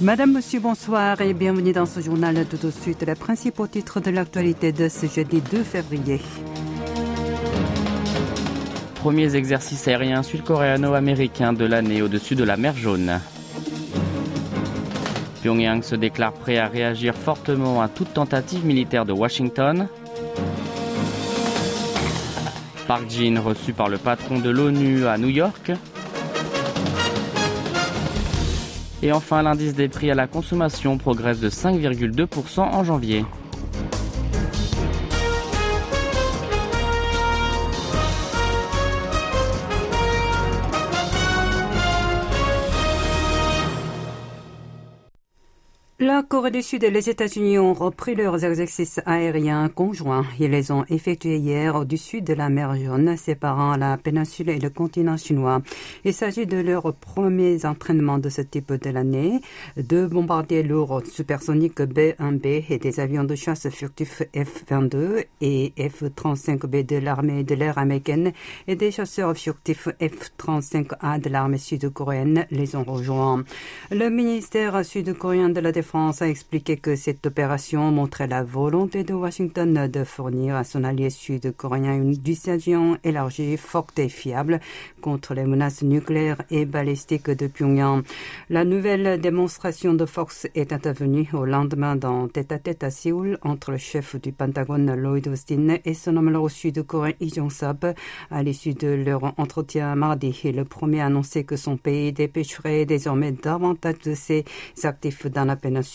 Madame, Monsieur, bonsoir et bienvenue dans ce journal. Tout de suite, les principaux titres de l'actualité de ce jeudi 2 février. Premiers exercices aériens sud-coréano-américains de l'année au-dessus de la mer Jaune. Pyongyang se déclare prêt à réagir fortement à toute tentative militaire de Washington. Park Jin reçu par le patron de l'ONU à New York. Et enfin, l'indice des prix à la consommation progresse de 5,2% en janvier. La Corée du Sud et les États-Unis ont repris leurs exercices aériens conjoints. Ils les ont effectués hier au-dessus de la mer Jaune, séparant la péninsule et le continent chinois. Il s'agit de leurs premiers entraînements de ce type de l'année. Deux bombardiers lourds supersoniques B-1B et des avions de chasse furtifs F-22 et F-35B de l'armée de l'air américaine et des chasseurs furtifs F-35A de l'armée sud-coréenne les ont rejoints. Le ministère sud-coréen de la Défense France a expliqué que cette opération montrait la volonté de Washington de fournir à son allié sud-coréen une dissuasion élargie, forte et fiable contre les menaces nucléaires et balistiques de Pyongyang. La nouvelle démonstration de force est intervenue au lendemain d'un tête-à-tête à Séoul entre le chef du Pentagone Lloyd Austin et son homologue sud-coréen Lee Jong-sop à l'issue de leur entretien mardi. Le premier a annoncé que son pays dépêcherait désormais davantage de ses actifs dans la péninsule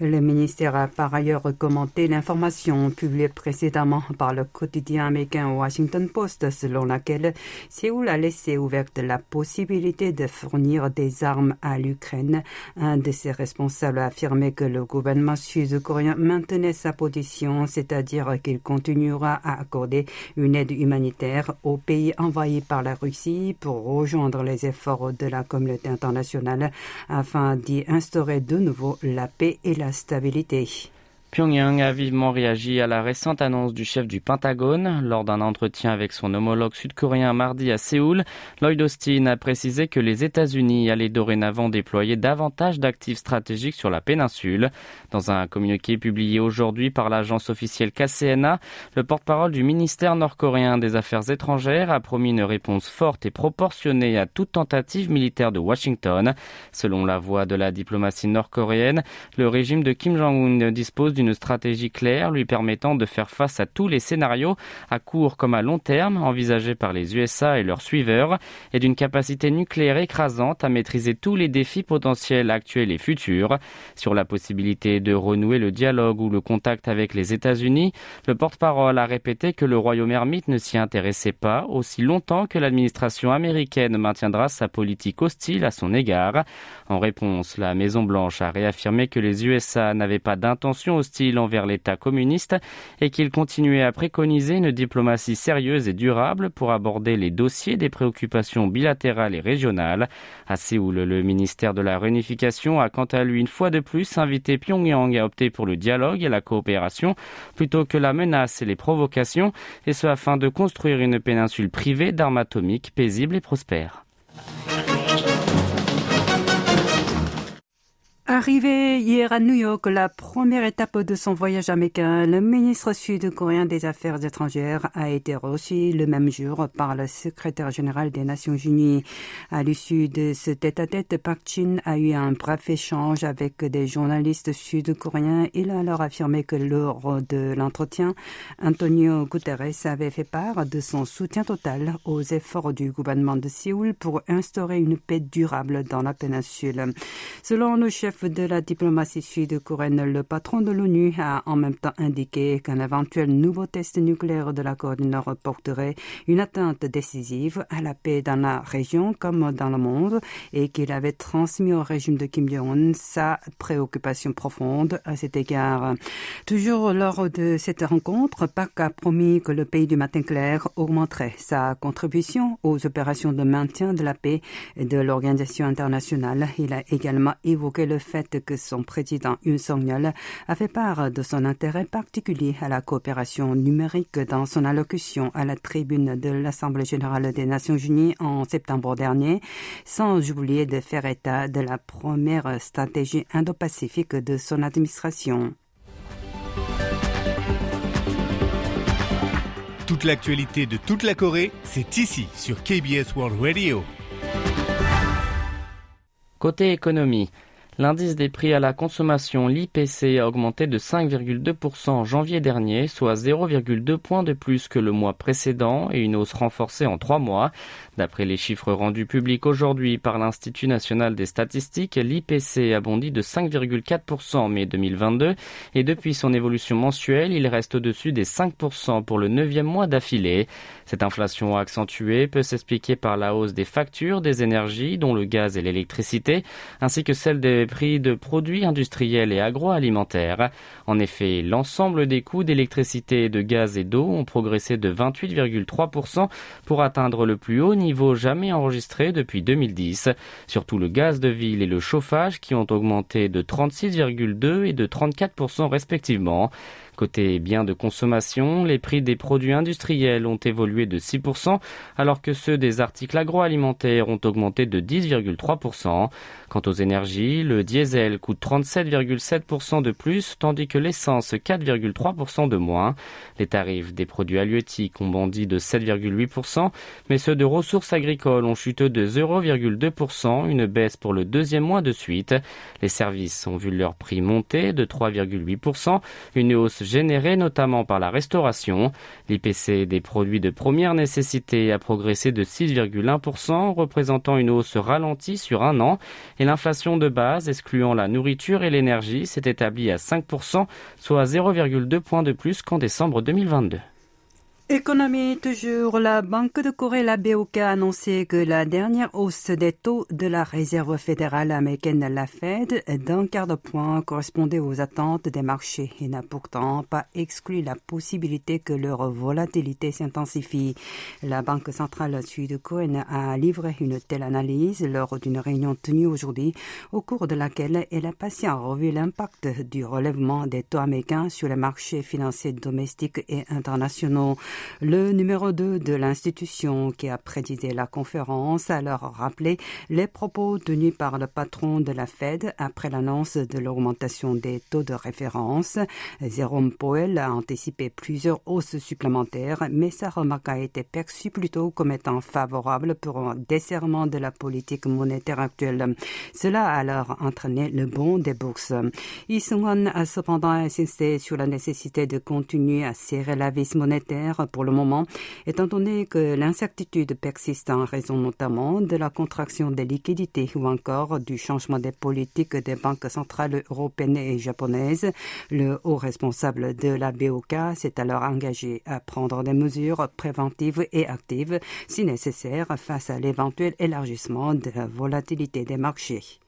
le ministère a par ailleurs commenté l'information publiée précédemment par le quotidien américain Washington Post selon laquelle Séoul a laissé ouverte la possibilité de fournir des armes à l'Ukraine. Un de ses responsables a affirmé que le gouvernement sud-coréen maintenait sa position, c'est-à-dire qu'il continuera à accorder une aide humanitaire aux pays envahis par la Russie pour rejoindre les efforts de la communauté internationale afin d'y instaurer de nouveau la paix et la stabilité. Pyongyang a vivement réagi à la récente annonce du chef du Pentagone. Lors d'un entretien avec son homologue sud-coréen mardi à Séoul, Lloyd Austin a précisé que les États-Unis allaient dorénavant déployer davantage d'actifs stratégiques sur la péninsule. Dans un communiqué publié aujourd'hui par l'agence officielle KCNA, le porte-parole du ministère nord-coréen des Affaires étrangères a promis une réponse forte et proportionnée à toute tentative militaire de Washington. Selon la voix de la diplomatie nord-coréenne, le régime de Kim Jong-un dispose d'une une stratégie claire lui permettant de faire face à tous les scénarios à court comme à long terme envisagés par les USA et leurs suiveurs et d'une capacité nucléaire écrasante à maîtriser tous les défis potentiels actuels et futurs. Sur la possibilité de renouer le dialogue ou le contact avec les États-Unis, le porte-parole a répété que le royaume ermite ne s'y intéressait pas aussi longtemps que l'administration américaine maintiendra sa politique hostile à son égard. En réponse, la Maison-Blanche a réaffirmé que les USA n'avaient pas d'intention envers l'État communiste et qu'il continuait à préconiser une diplomatie sérieuse et durable pour aborder les dossiers des préoccupations bilatérales et régionales. À Séoul, le ministère de la Réunification a quant à lui une fois de plus invité Pyongyang à opter pour le dialogue et la coopération plutôt que la menace et les provocations, et ce afin de construire une péninsule privée d'armes atomiques paisible et prospère. Arrivé hier à New York, la première étape de son voyage américain, le ministre sud-coréen des Affaires étrangères a été reçu le même jour par le secrétaire général des Nations Unies. À l'issue de ce tête-à-tête, Park Chin a eu un bref échange avec des journalistes sud-coréens. Il a alors affirmé que lors de l'entretien, Antonio Guterres avait fait part de son soutien total aux efforts du gouvernement de Séoul pour instaurer une paix durable dans la péninsule. Selon le chef de la diplomatie sud-coréenne, le patron de l'ONU a en même temps indiqué qu'un éventuel nouveau test nucléaire de la Corée du Nord porterait une atteinte décisive à la paix dans la région comme dans le monde et qu'il avait transmis au régime de Kim Jong-un sa préoccupation profonde à cet égard. Toujours lors de cette rencontre, Park a promis que le pays du matin clair augmenterait sa contribution aux opérations de maintien de la paix de l'organisation internationale. Il a également évoqué le fait que son président Yoon Song-yeol a fait part de son intérêt particulier à la coopération numérique dans son allocution à la tribune de l'Assemblée générale des Nations unies en septembre dernier, sans oublier de faire état de la première stratégie indo-pacifique de son administration. Toute l'actualité de toute la Corée, c'est ici sur KBS World Radio. Côté économie, L'indice des prix à la consommation, l'IPC, a augmenté de 5,2% en janvier dernier, soit 0,2 points de plus que le mois précédent et une hausse renforcée en trois mois. D'après les chiffres rendus publics aujourd'hui par l'Institut national des statistiques, l'IPC a bondi de 5,4% en mai 2022 et depuis son évolution mensuelle, il reste au-dessus des 5% pour le neuvième mois d'affilée. Cette inflation accentuée peut s'expliquer par la hausse des factures des énergies, dont le gaz et l'électricité, ainsi que celle des prix de produits industriels et agroalimentaires. En effet, l'ensemble des coûts d'électricité, de gaz et d'eau ont progressé de 28,3% pour atteindre le plus haut niveau niveau jamais enregistré depuis 2010. Surtout le gaz de ville et le chauffage qui ont augmenté de 36,2 et de 34% respectivement. Côté biens de consommation, les prix des produits industriels ont évolué de 6%, alors que ceux des articles agroalimentaires ont augmenté de 10,3%. Quant aux énergies, le diesel coûte 37,7% de plus, tandis que l'essence 4,3% de moins. Les tarifs des produits halieutiques ont bondi de 7,8%, mais ceux de ressources agricoles ont chuté de 0,2%, une baisse pour le deuxième mois de suite. Les services ont vu leur prix monter de 3,8%, une hausse générée notamment par la restauration. L'IPC des produits de première nécessité a progressé de 6,1%, représentant une hausse ralentie sur un an, et l'inflation de base, excluant la nourriture et l'énergie, s'est établie à 5%, soit 0,2 points de plus qu'en décembre 2022. Économie toujours, la Banque de Corée, la BOK, a annoncé que la dernière hausse des taux de la Réserve fédérale américaine, la Fed, d'un quart de point correspondait aux attentes des marchés et n'a pourtant pas exclu la possibilité que leur volatilité s'intensifie. La Banque centrale sud-coréenne a livré une telle analyse lors d'une réunion tenue aujourd'hui au cours de laquelle elle a passé en revue l'impact du relèvement des taux américains sur les marchés financiers domestiques et internationaux. Le numéro 2 de l'institution qui a présidé la conférence a alors rappelé les propos tenus par le patron de la Fed après l'annonce de l'augmentation des taux de référence. Jérôme Powell a anticipé plusieurs hausses supplémentaires, mais sa remarque a été perçue plutôt comme étant favorable pour un desserrement de la politique monétaire actuelle. Cela a alors entraîné le bond des bourses. A cependant insisté sur la nécessité de continuer à serrer la vis monétaire pour le moment, étant donné que l'incertitude persiste en raison notamment de la contraction des liquidités ou encore du changement des politiques des banques centrales européennes et japonaises. Le haut responsable de la BOK s'est alors engagé à prendre des mesures préventives et actives si nécessaire face à l'éventuel élargissement de la volatilité des marchés.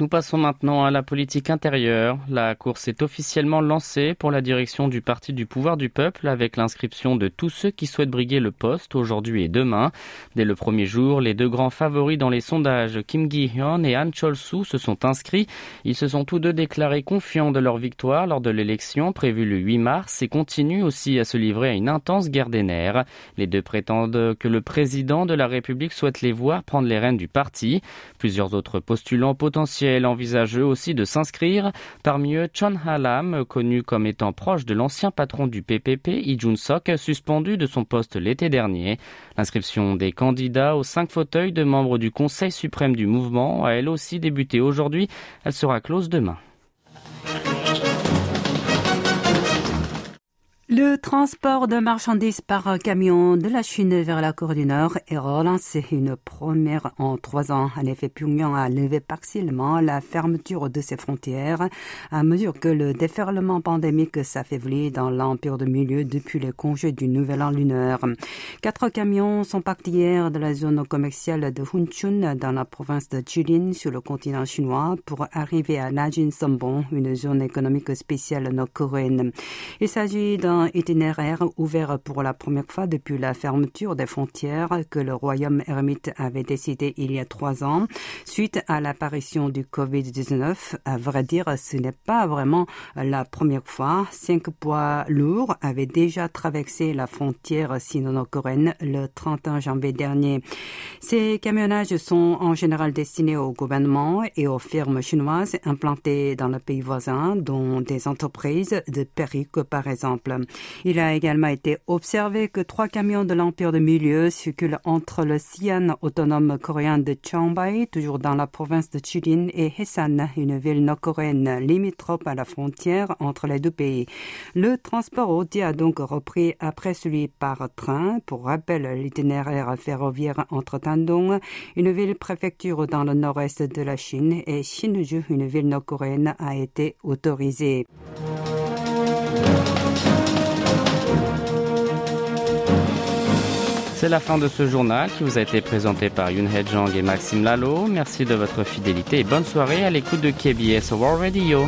Nous passons maintenant à la politique intérieure. La course est officiellement lancée pour la direction du Parti du pouvoir du peuple avec l'inscription de tous ceux qui souhaitent briguer le poste aujourd'hui et demain. Dès le premier jour, les deux grands favoris dans les sondages, Kim Gi-hyun et Han Chol-soo, se sont inscrits. Ils se sont tous deux déclarés confiants de leur victoire lors de l'élection prévue le 8 mars et continuent aussi à se livrer à une intense guerre des nerfs. Les deux prétendent que le président de la République souhaite les voir prendre les rênes du parti. Plusieurs autres postulants potentiels elle envisage aussi de s'inscrire. Parmi eux, Chon Ha-lam, connu comme étant proche de l'ancien patron du PPP, Lee Jun-sok, suspendu de son poste l'été dernier. L'inscription des candidats aux cinq fauteuils de membres du Conseil suprême du mouvement a elle aussi débuté aujourd'hui. Elle sera close demain. Le transport de marchandises par camion de la Chine vers la Corée du Nord est relancé une première en trois ans. En effet, Pyongyang a levé partiellement la fermeture de ses frontières à mesure que le déferlement pandémique s'affaiblit dans l'empire de milieu depuis le congé du nouvel an lunaire. Quatre camions sont partis hier de la zone commerciale de Hunchun dans la province de Jilin sur le continent chinois pour arriver à Najin Sombong, une zone économique spéciale nord-coréenne. Il s'agit d'un un itinéraire ouvert pour la première fois depuis la fermeture des frontières que le royaume ermite avait décidé il y a trois ans. Suite à l'apparition du Covid-19, à vrai dire, ce n'est pas vraiment la première fois. Cinq poids lourds avaient déjà traversé la frontière sino-coréenne le 31 janvier dernier. Ces camionnages sont en général destinés au gouvernement et aux firmes chinoises implantées dans le pays voisin, dont des entreprises de perruques par exemple. Il a également été observé que trois camions de l'Empire de Milieu circulent entre le Xi'an autonome coréen de Cheongbuk, toujours dans la province de Churin, et Hesan, une ville nord-coréenne limitrophe à la frontière entre les deux pays. Le transport routier a donc repris après celui par train. Pour rappel, l'itinéraire ferroviaire entre Tandong, une ville préfecture dans le nord-est de la Chine, et Shinju, une ville nord-coréenne, a été autorisé. C'est la fin de ce journal qui vous a été présenté par Yoon Hee Jang et Maxime Lalo. Merci de votre fidélité et bonne soirée à l'écoute de KBS World Radio.